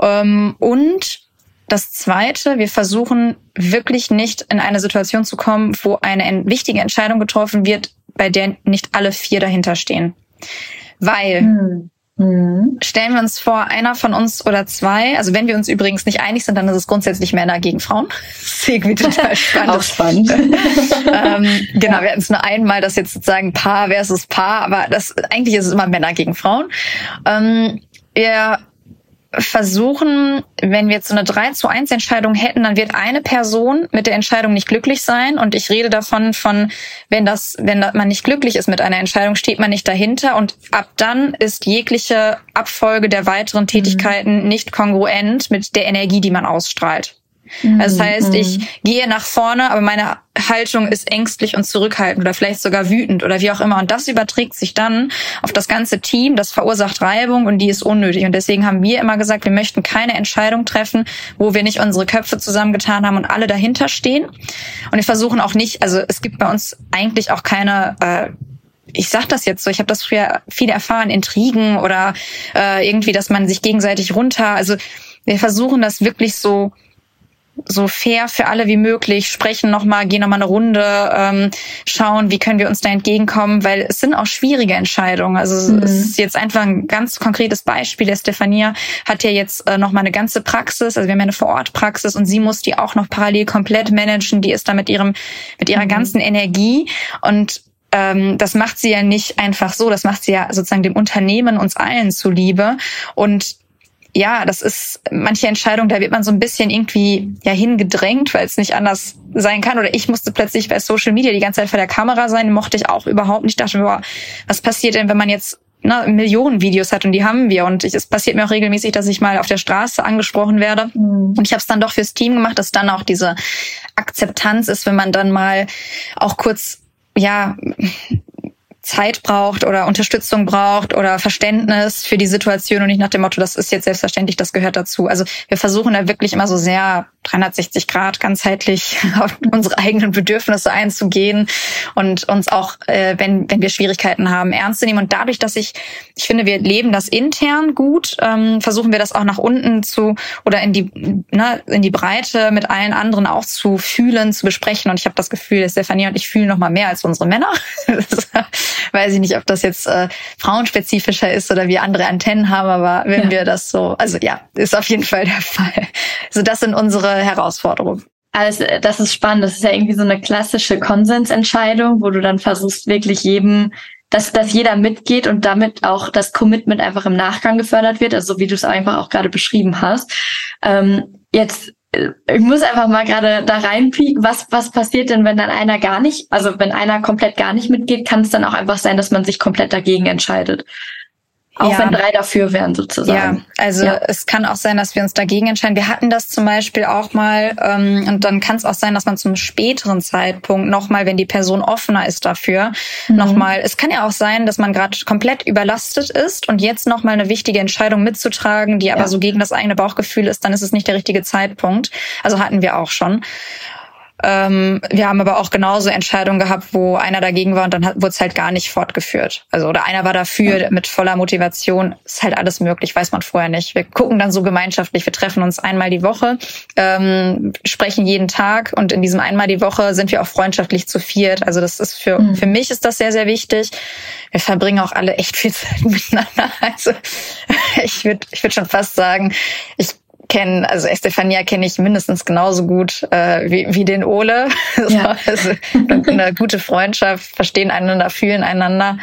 Ähm, und das Zweite, wir versuchen wirklich nicht in eine Situation zu kommen, wo eine wichtige Entscheidung getroffen wird, bei der nicht alle vier dahinter stehen. Weil hm. Mhm. Stellen wir uns vor, einer von uns oder zwei, also wenn wir uns übrigens nicht einig sind, dann ist es grundsätzlich Männer gegen Frauen. Das ist irgendwie total spannend. Auch spannend. ähm, genau, wir hatten es nur einmal, das jetzt sozusagen Paar versus Paar, aber das eigentlich ist es immer Männer gegen Frauen. Ähm, wir versuchen, wenn wir jetzt so eine 3 zu 1 Entscheidung hätten, dann wird eine Person mit der Entscheidung nicht glücklich sein. Und ich rede davon von, wenn das, wenn man nicht glücklich ist mit einer Entscheidung, steht man nicht dahinter. Und ab dann ist jegliche Abfolge der weiteren mhm. Tätigkeiten mhm. nicht kongruent mit der Energie, die man ausstrahlt. Also das heißt, ich mhm. gehe nach vorne, aber meine Haltung ist ängstlich und zurückhaltend oder vielleicht sogar wütend oder wie auch immer. Und das überträgt sich dann auf das ganze Team. Das verursacht Reibung und die ist unnötig. Und deswegen haben wir immer gesagt, wir möchten keine Entscheidung treffen, wo wir nicht unsere Köpfe zusammengetan haben und alle dahinter stehen. Und wir versuchen auch nicht, also es gibt bei uns eigentlich auch keine äh, ich sag das jetzt so, ich habe das früher viel erfahren, Intrigen oder äh, irgendwie, dass man sich gegenseitig runter. Also wir versuchen das wirklich so so fair für alle wie möglich, sprechen nochmal, gehen nochmal eine Runde, ähm, schauen, wie können wir uns da entgegenkommen, weil es sind auch schwierige Entscheidungen. Also mhm. es ist jetzt einfach ein ganz konkretes Beispiel. Der Stefania hat ja jetzt äh, nochmal eine ganze Praxis, also wir haben ja eine Vorortpraxis und sie muss die auch noch parallel komplett managen. Die ist da mit ihrem, mit ihrer mhm. ganzen Energie und ähm, das macht sie ja nicht einfach so, das macht sie ja sozusagen dem Unternehmen, uns allen zuliebe. Und ja, das ist manche Entscheidung, da wird man so ein bisschen irgendwie ja hingedrängt, weil es nicht anders sein kann. Oder ich musste plötzlich bei Social Media die ganze Zeit vor der Kamera sein, mochte ich auch überhaupt nicht. Ich dachte, boah, was passiert denn, wenn man jetzt ne, Millionen Videos hat und die haben wir. Und ich, es passiert mir auch regelmäßig, dass ich mal auf der Straße angesprochen werde. Mhm. Und ich habe es dann doch fürs Team gemacht, dass dann auch diese Akzeptanz ist, wenn man dann mal auch kurz ja Zeit braucht oder Unterstützung braucht oder Verständnis für die Situation und nicht nach dem Motto, das ist jetzt selbstverständlich, das gehört dazu. Also wir versuchen da wirklich immer so sehr 360 Grad ganzheitlich auf unsere eigenen Bedürfnisse einzugehen und uns auch, äh, wenn, wenn wir Schwierigkeiten haben, ernst zu nehmen. Und dadurch, dass ich, ich finde, wir leben das intern gut, ähm, versuchen wir das auch nach unten zu oder in die, ne, in die Breite mit allen anderen auch zu fühlen, zu besprechen. Und ich habe das Gefühl, Stefanie und ich fühlen noch mal mehr als unsere Männer. weiß ich nicht, ob das jetzt äh, frauenspezifischer ist oder wir andere Antennen haben, aber wenn ja. wir das so, also ja, ist auf jeden Fall der Fall. Also das sind unsere Herausforderungen. Also das ist spannend. Das ist ja irgendwie so eine klassische Konsensentscheidung, wo du dann versuchst wirklich jedem, dass, dass jeder mitgeht und damit auch das Commitment einfach im Nachgang gefördert wird, also so wie du es einfach auch gerade beschrieben hast. Ähm, jetzt ich muss einfach mal gerade da reinpieken, was, was passiert denn, wenn dann einer gar nicht, also wenn einer komplett gar nicht mitgeht, kann es dann auch einfach sein, dass man sich komplett dagegen entscheidet. Auch ja. wenn drei dafür wären, sozusagen. Ja, also ja. es kann auch sein, dass wir uns dagegen entscheiden. Wir hatten das zum Beispiel auch mal, ähm, und dann kann es auch sein, dass man zum späteren Zeitpunkt nochmal, wenn die Person offener ist dafür, mhm. nochmal, es kann ja auch sein, dass man gerade komplett überlastet ist und jetzt nochmal eine wichtige Entscheidung mitzutragen, die aber ja. so gegen das eigene Bauchgefühl ist, dann ist es nicht der richtige Zeitpunkt. Also hatten wir auch schon. Ähm, wir haben aber auch genauso Entscheidungen gehabt, wo einer dagegen war und dann wurde es halt gar nicht fortgeführt. Also oder einer war dafür ja. mit voller Motivation. Ist halt alles möglich, weiß man vorher nicht. Wir gucken dann so gemeinschaftlich. Wir treffen uns einmal die Woche, ähm, sprechen jeden Tag und in diesem einmal die Woche sind wir auch freundschaftlich zu viert. Also das ist für mhm. für mich ist das sehr sehr wichtig. Wir verbringen auch alle echt viel Zeit miteinander. Also ich würde ich würde schon fast sagen, ich kenne, also Estefania kenne ich mindestens genauso gut äh, wie, wie den Ole. Ja. also eine gute Freundschaft, verstehen einander, fühlen einander.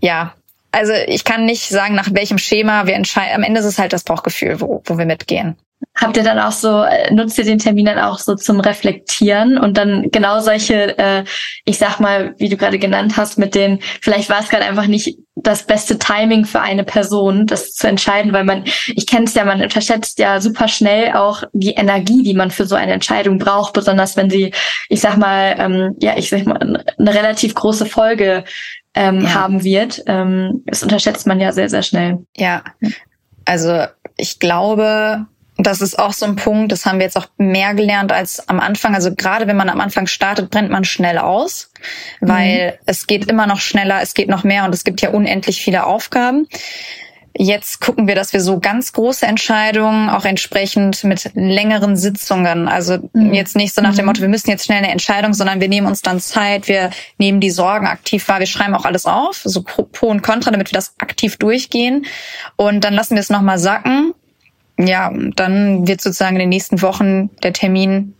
Ja, also ich kann nicht sagen, nach welchem Schema wir entscheiden. Am Ende ist es halt das Bauchgefühl, wo, wo wir mitgehen. Habt ihr dann auch so, äh, nutzt ihr den Termin dann auch so zum Reflektieren und dann genau solche, äh, ich sag mal, wie du gerade genannt hast, mit den, vielleicht war es gerade einfach nicht das beste Timing für eine Person, das zu entscheiden, weil man, ich kenne es ja, man unterschätzt ja super schnell auch die Energie, die man für so eine Entscheidung braucht, besonders wenn sie, ich sag mal, ähm, ja, ich sag mal, eine relativ große Folge ähm, ja. haben wird. Ähm, das unterschätzt man ja sehr, sehr schnell. Ja, also ich glaube, das ist auch so ein Punkt, das haben wir jetzt auch mehr gelernt als am Anfang. Also gerade wenn man am Anfang startet, brennt man schnell aus, weil mhm. es geht immer noch schneller, es geht noch mehr und es gibt ja unendlich viele Aufgaben. Jetzt gucken wir, dass wir so ganz große Entscheidungen auch entsprechend mit längeren Sitzungen, also mhm. jetzt nicht so nach dem mhm. Motto, wir müssen jetzt schnell eine Entscheidung, sondern wir nehmen uns dann Zeit, wir nehmen die Sorgen aktiv wahr, wir schreiben auch alles auf, so Pro und Contra, damit wir das aktiv durchgehen und dann lassen wir es nochmal sacken ja, dann wird sozusagen in den nächsten Wochen der Termin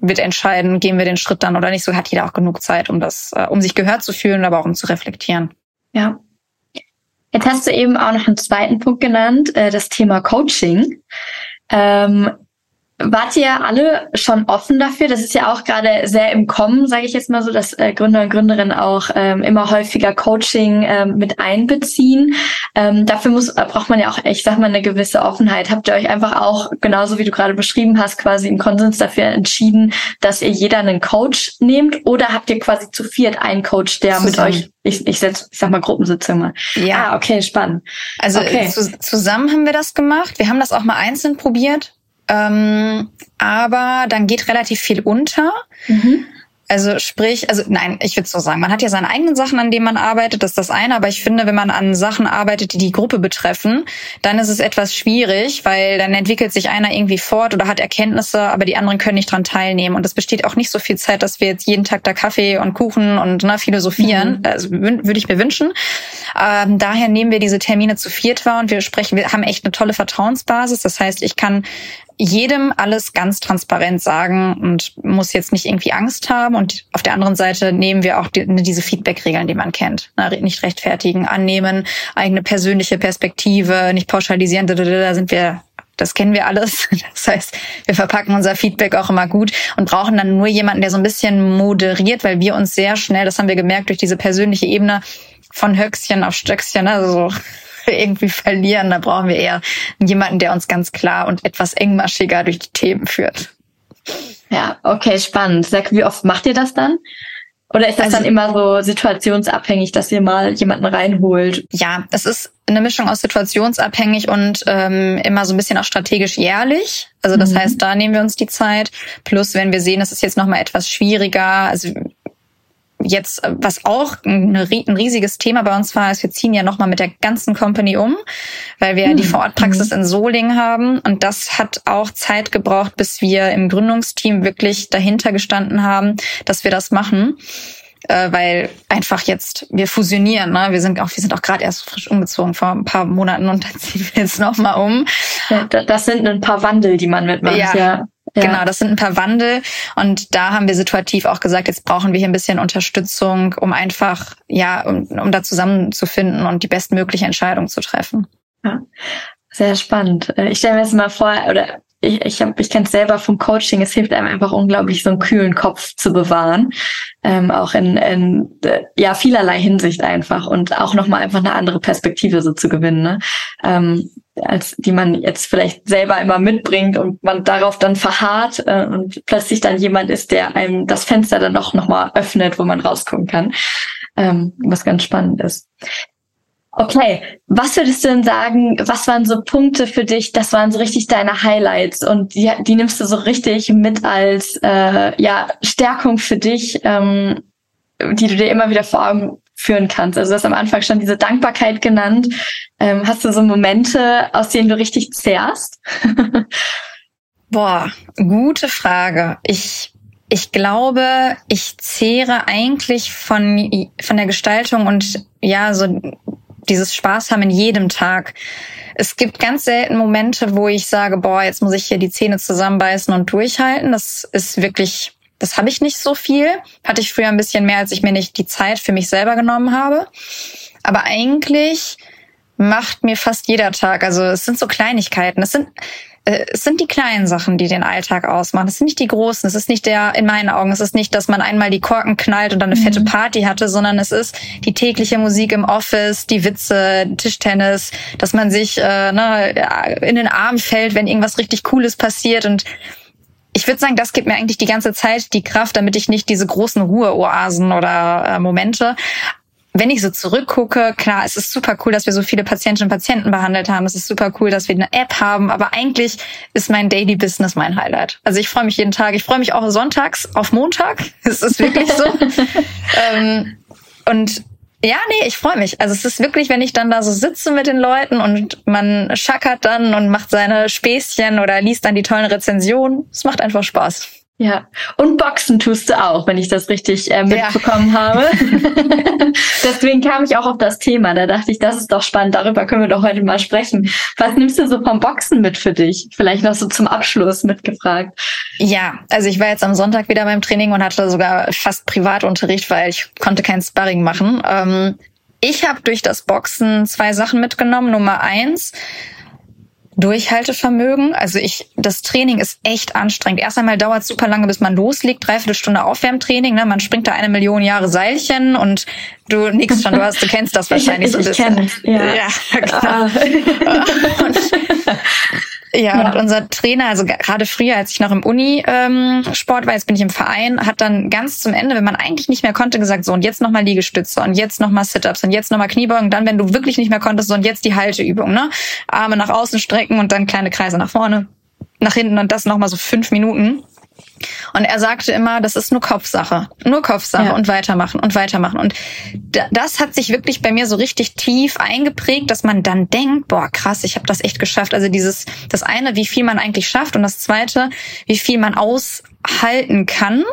wird entscheiden, gehen wir den Schritt dann oder nicht. So hat jeder auch genug Zeit, um das, äh, um sich gehört zu fühlen, aber auch um zu reflektieren. Ja. Jetzt hast du eben auch noch einen zweiten Punkt genannt, äh, das Thema Coaching. Ähm, Wart ihr alle schon offen dafür? Das ist ja auch gerade sehr im Kommen, sage ich jetzt mal so, dass äh, Gründer und Gründerinnen auch ähm, immer häufiger Coaching ähm, mit einbeziehen. Ähm, dafür muss, äh, braucht man ja auch, ich sag mal, eine gewisse Offenheit. Habt ihr euch einfach auch, genauso wie du gerade beschrieben hast, quasi im Konsens dafür entschieden, dass ihr jeder einen Coach nehmt? Oder habt ihr quasi zu viert einen Coach, der Zusammen. mit euch, ich, ich, setz, ich sag mal Gruppensitzung mal. Ja. Ah, okay, spannend. Also okay. Zu, zusammen haben wir das gemacht. Wir haben das auch mal einzeln probiert ähm, aber dann geht relativ viel unter. Mhm. Also sprich, also nein, ich würde so sagen, man hat ja seine eigenen Sachen, an denen man arbeitet, das ist das eine, aber ich finde, wenn man an Sachen arbeitet, die die Gruppe betreffen, dann ist es etwas schwierig, weil dann entwickelt sich einer irgendwie fort oder hat Erkenntnisse, aber die anderen können nicht dran teilnehmen und es besteht auch nicht so viel Zeit, dass wir jetzt jeden Tag da Kaffee und Kuchen und ne, philosophieren, mhm. also würde ich mir wünschen. Ähm, daher nehmen wir diese Termine zu viert wahr und wir sprechen, wir haben echt eine tolle Vertrauensbasis, das heißt, ich kann jedem alles ganz transparent sagen und muss jetzt nicht irgendwie Angst haben. Und auf der anderen Seite nehmen wir auch die, diese Feedback-Regeln, die man kennt. Nicht rechtfertigen, annehmen, eigene persönliche Perspektive, nicht pauschalisieren. Da sind wir das kennen wir alles. Das heißt, wir verpacken unser Feedback auch immer gut und brauchen dann nur jemanden, der so ein bisschen moderiert, weil wir uns sehr schnell, das haben wir gemerkt, durch diese persönliche Ebene von Höchstchen auf Stöckchen, also irgendwie verlieren. Da brauchen wir eher jemanden, der uns ganz klar und etwas engmaschiger durch die Themen führt. Ja, okay, spannend. Sag, wie oft macht ihr das dann? Oder ist das also, dann immer so situationsabhängig, dass ihr mal jemanden reinholt? Ja, es ist eine Mischung aus situationsabhängig und ähm, immer so ein bisschen auch strategisch jährlich. Also das mhm. heißt, da nehmen wir uns die Zeit. Plus, wenn wir sehen, es ist jetzt noch mal etwas schwieriger. Also jetzt, was auch ein riesiges Thema bei uns war, ist, wir ziehen ja nochmal mit der ganzen Company um, weil wir mhm. die Vorortpraxis in Solingen haben. Und das hat auch Zeit gebraucht, bis wir im Gründungsteam wirklich dahinter gestanden haben, dass wir das machen. Äh, weil einfach jetzt wir fusionieren, ne? Wir sind auch, wir sind auch gerade erst frisch umgezogen vor ein paar Monaten und dann ziehen wir jetzt nochmal um. Ja, das sind ein paar Wandel, die man mitmacht. Ja, ja. Ja. Genau, das sind ein paar Wandel und da haben wir situativ auch gesagt, jetzt brauchen wir hier ein bisschen Unterstützung, um einfach, ja, um, um da zusammenzufinden und die bestmögliche Entscheidung zu treffen. Ja, sehr spannend. Äh, ich stelle mir jetzt mal vor, oder ich, ich, hab, ich kenne es selber vom Coaching, es hilft einem einfach unglaublich, so einen kühlen Kopf zu bewahren. Ähm, auch in, in äh, ja vielerlei Hinsicht einfach und auch nochmal einfach eine andere Perspektive so zu gewinnen, ne? ähm, als die man jetzt vielleicht selber immer mitbringt und man darauf dann verharrt äh, und plötzlich dann jemand ist, der einem das Fenster dann doch nochmal öffnet, wo man rausgucken kann, ähm, was ganz spannend ist. Okay, was würdest du denn sagen, was waren so Punkte für dich, das waren so richtig deine Highlights und die, die nimmst du so richtig mit als äh, ja, Stärkung für dich, ähm, die du dir immer wieder vor Augen führen kannst. Also du hast am Anfang schon diese Dankbarkeit genannt. Ähm, hast du so Momente, aus denen du richtig zehrst? Boah, gute Frage. Ich ich glaube, ich zehre eigentlich von, von der Gestaltung und ja, so dieses Spaß haben in jedem Tag. Es gibt ganz selten Momente, wo ich sage, boah, jetzt muss ich hier die Zähne zusammenbeißen und durchhalten. Das ist wirklich, das habe ich nicht so viel. Hatte ich früher ein bisschen mehr, als ich mir nicht die Zeit für mich selber genommen habe. Aber eigentlich macht mir fast jeder Tag, also es sind so Kleinigkeiten. Es sind, äh, es sind die kleinen Sachen, die den Alltag ausmachen. Es sind nicht die großen. Es ist nicht der, in meinen Augen, es ist nicht, dass man einmal die Korken knallt und dann eine mhm. fette Party hatte, sondern es ist die tägliche Musik im Office, die Witze, Tischtennis, dass man sich äh, ne, in den Arm fällt, wenn irgendwas richtig Cooles passiert und ich würde sagen, das gibt mir eigentlich die ganze Zeit die Kraft, damit ich nicht diese großen Ruheoasen oder äh, Momente wenn ich so zurückgucke, klar, es ist super cool, dass wir so viele Patientinnen und Patienten behandelt haben. Es ist super cool, dass wir eine App haben. Aber eigentlich ist mein Daily Business mein Highlight. Also ich freue mich jeden Tag. Ich freue mich auch sonntags auf Montag. Es ist wirklich so. ähm, und ja, nee, ich freue mich. Also es ist wirklich, wenn ich dann da so sitze mit den Leuten und man schackert dann und macht seine Späßchen oder liest dann die tollen Rezensionen. Es macht einfach Spaß. Ja, und Boxen tust du auch, wenn ich das richtig äh, mitbekommen ja. habe. Deswegen kam ich auch auf das Thema. Da dachte ich, das ist doch spannend, darüber können wir doch heute mal sprechen. Was nimmst du so vom Boxen mit für dich? Vielleicht noch so zum Abschluss mitgefragt. Ja, also ich war jetzt am Sonntag wieder beim Training und hatte sogar fast Privatunterricht, weil ich konnte kein Sparring machen. Ähm, ich habe durch das Boxen zwei Sachen mitgenommen. Nummer eins, Durchhaltevermögen. Also ich, das Training ist echt anstrengend. Erst einmal dauert es super lange, bis man loslegt. Dreiviertel Stunde Aufwärmtraining. Ne? Man springt da eine Million Jahre Seilchen und du nix schon, du hast, du kennst das wahrscheinlich ich, ich so ein bisschen. Ja, ja klar. und, ja, ja, und unser Trainer, also gerade früher, als ich noch im Uni-Sport ähm, war, jetzt bin ich im Verein, hat dann ganz zum Ende, wenn man eigentlich nicht mehr konnte, gesagt, so und jetzt nochmal Liegestütze und jetzt nochmal Sit-Ups und jetzt nochmal Kniebeugen. Dann, wenn du wirklich nicht mehr konntest, so und jetzt die Halteübung, ne? Arme nach außen strecken und dann kleine Kreise nach vorne, nach hinten und das nochmal so fünf Minuten. Und er sagte immer, das ist nur Kopfsache, nur Kopfsache ja. und weitermachen und weitermachen. Und das hat sich wirklich bei mir so richtig tief eingeprägt, dass man dann denkt, boah, krass, ich habe das echt geschafft. Also dieses, das eine, wie viel man eigentlich schafft und das zweite, wie viel man aus halten kann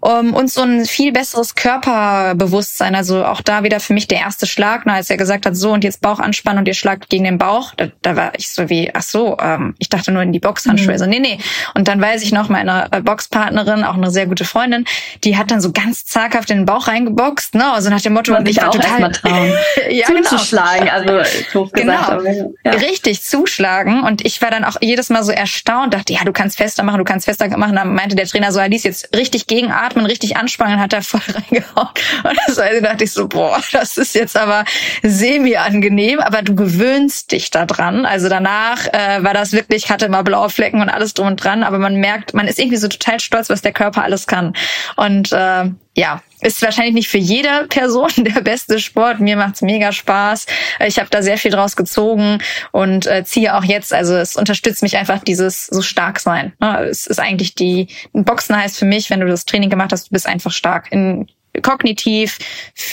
um, und so ein viel besseres Körperbewusstsein. Also auch da wieder für mich der erste Schlag, na, als er gesagt hat, so und jetzt Bauch anspannen und ihr schlagt gegen den Bauch. Da, da war ich so wie, ach so, ähm, ich dachte nur in die Boxhandschuhe. Mhm. Also nee, nee. Und dann weiß ich noch, meine äh, Boxpartnerin, auch eine sehr gute Freundin, die hat dann so ganz zaghaft in den Bauch reingeboxt, ne? Also nach dem Motto, und ich war total trauen. ja, genau. zuzuschlagen, genau. also doof gesagt. Genau. Ja. Richtig zuschlagen. Und ich war dann auch jedes Mal so erstaunt, dachte, ja, du kannst fester machen, du kannst fester machen. Dann meinte der Trainer so, Alice, jetzt richtig gegenatmen, richtig anspannen, hat er voll reingehauen. Und das also dachte ich so, boah, das ist jetzt aber semi-angenehm, aber du gewöhnst dich da dran. Also danach äh, war das wirklich, hatte immer blaue Flecken und alles drum und dran, aber man merkt, man ist irgendwie so total stolz, was der Körper alles kann. Und äh, ja, ist wahrscheinlich nicht für jede Person der beste Sport. Mir macht's mega Spaß. Ich habe da sehr viel draus gezogen und äh, ziehe auch jetzt. Also es unterstützt mich einfach dieses so stark sein. Ne? Es ist eigentlich die Boxen heißt für mich, wenn du das Training gemacht hast, du bist einfach stark in kognitiv,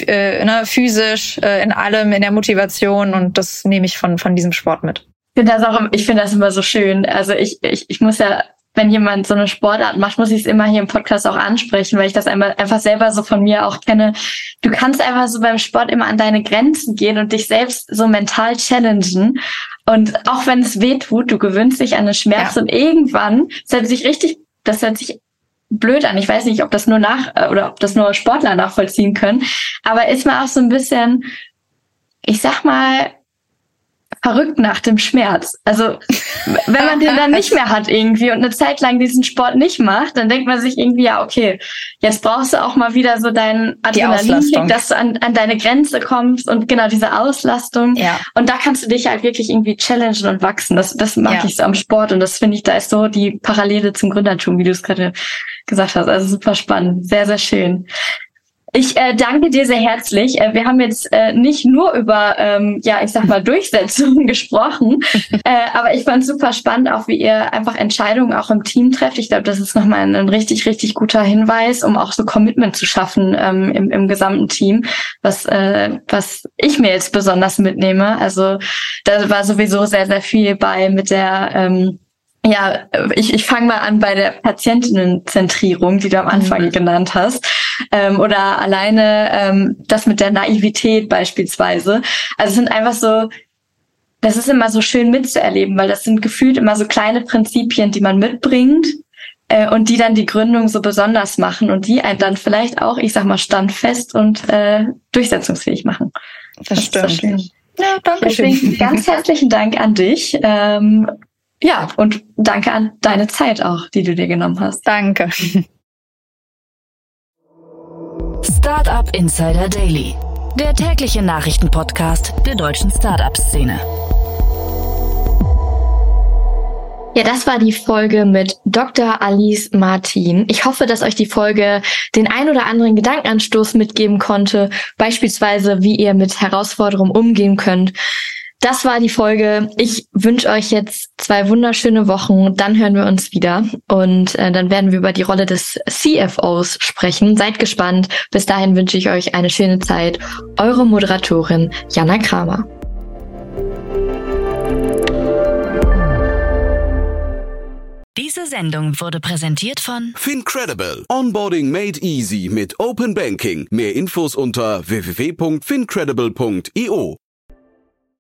äh, ne, physisch, äh, in allem, in der Motivation und das nehme ich von von diesem Sport mit. Ich finde das auch, ich finde das immer so schön. Also ich, ich, ich muss ja wenn jemand so eine Sportart macht, muss ich es immer hier im Podcast auch ansprechen, weil ich das einmal einfach selber so von mir auch kenne. Du kannst einfach so beim Sport immer an deine Grenzen gehen und dich selbst so mental challengen. Und auch wenn es weh tut, du gewöhnst dich an den Schmerz ja. und irgendwann, das hört sich richtig, das hört sich blöd an. Ich weiß nicht, ob das nur nach äh, oder ob das nur Sportler nachvollziehen können, aber ist man auch so ein bisschen, ich sag mal, verrückt nach dem Schmerz. Also wenn man den dann nicht mehr hat irgendwie und eine Zeit lang diesen Sport nicht macht, dann denkt man sich irgendwie, ja, okay, jetzt brauchst du auch mal wieder so deinen Adrenalinkick, dass du an, an deine Grenze kommst und genau diese Auslastung. Ja. Und da kannst du dich halt wirklich irgendwie challengen und wachsen. Das, das mag ja. ich so am Sport und das finde ich, da ist so die Parallele zum Gründertum, wie du es gerade gesagt hast. Also super spannend. Sehr, sehr schön. Ich äh, danke dir sehr herzlich. Äh, wir haben jetzt äh, nicht nur über, ähm, ja, ich sag mal, Durchsetzungen gesprochen, äh, aber ich fand super spannend, auch wie ihr einfach Entscheidungen auch im Team trefft. Ich glaube, das ist nochmal ein, ein richtig, richtig guter Hinweis, um auch so Commitment zu schaffen ähm, im, im gesamten Team, was, äh, was ich mir jetzt besonders mitnehme. Also da war sowieso sehr, sehr viel bei mit der ähm, ja, ich, ich fange mal an bei der Patientinnenzentrierung, die du am Anfang mhm. genannt hast. Ähm, oder alleine ähm, das mit der Naivität beispielsweise. Also es sind einfach so, das ist immer so schön mitzuerleben, weil das sind gefühlt immer so kleine Prinzipien, die man mitbringt äh, und die dann die Gründung so besonders machen und die einen dann vielleicht auch, ich sag mal, standfest und äh, durchsetzungsfähig machen. Das, das stimmt. Ja, danke schön. Ganz herzlichen Dank an dich. Ähm, ja, und danke an deine Zeit auch, die du dir genommen hast. Danke. Startup Insider Daily, der tägliche Nachrichtenpodcast der deutschen Startup-Szene. Ja, das war die Folge mit Dr. Alice Martin. Ich hoffe, dass euch die Folge den ein oder anderen Gedankenanstoß mitgeben konnte, beispielsweise wie ihr mit Herausforderungen umgehen könnt. Das war die Folge. Ich wünsche euch jetzt zwei wunderschöne Wochen. Dann hören wir uns wieder und äh, dann werden wir über die Rolle des CFOs sprechen. Seid gespannt. Bis dahin wünsche ich euch eine schöne Zeit. Eure Moderatorin Jana Kramer. Diese Sendung wurde präsentiert von Fincredible. Onboarding made easy mit Open Banking. Mehr Infos unter www.fincredible.io.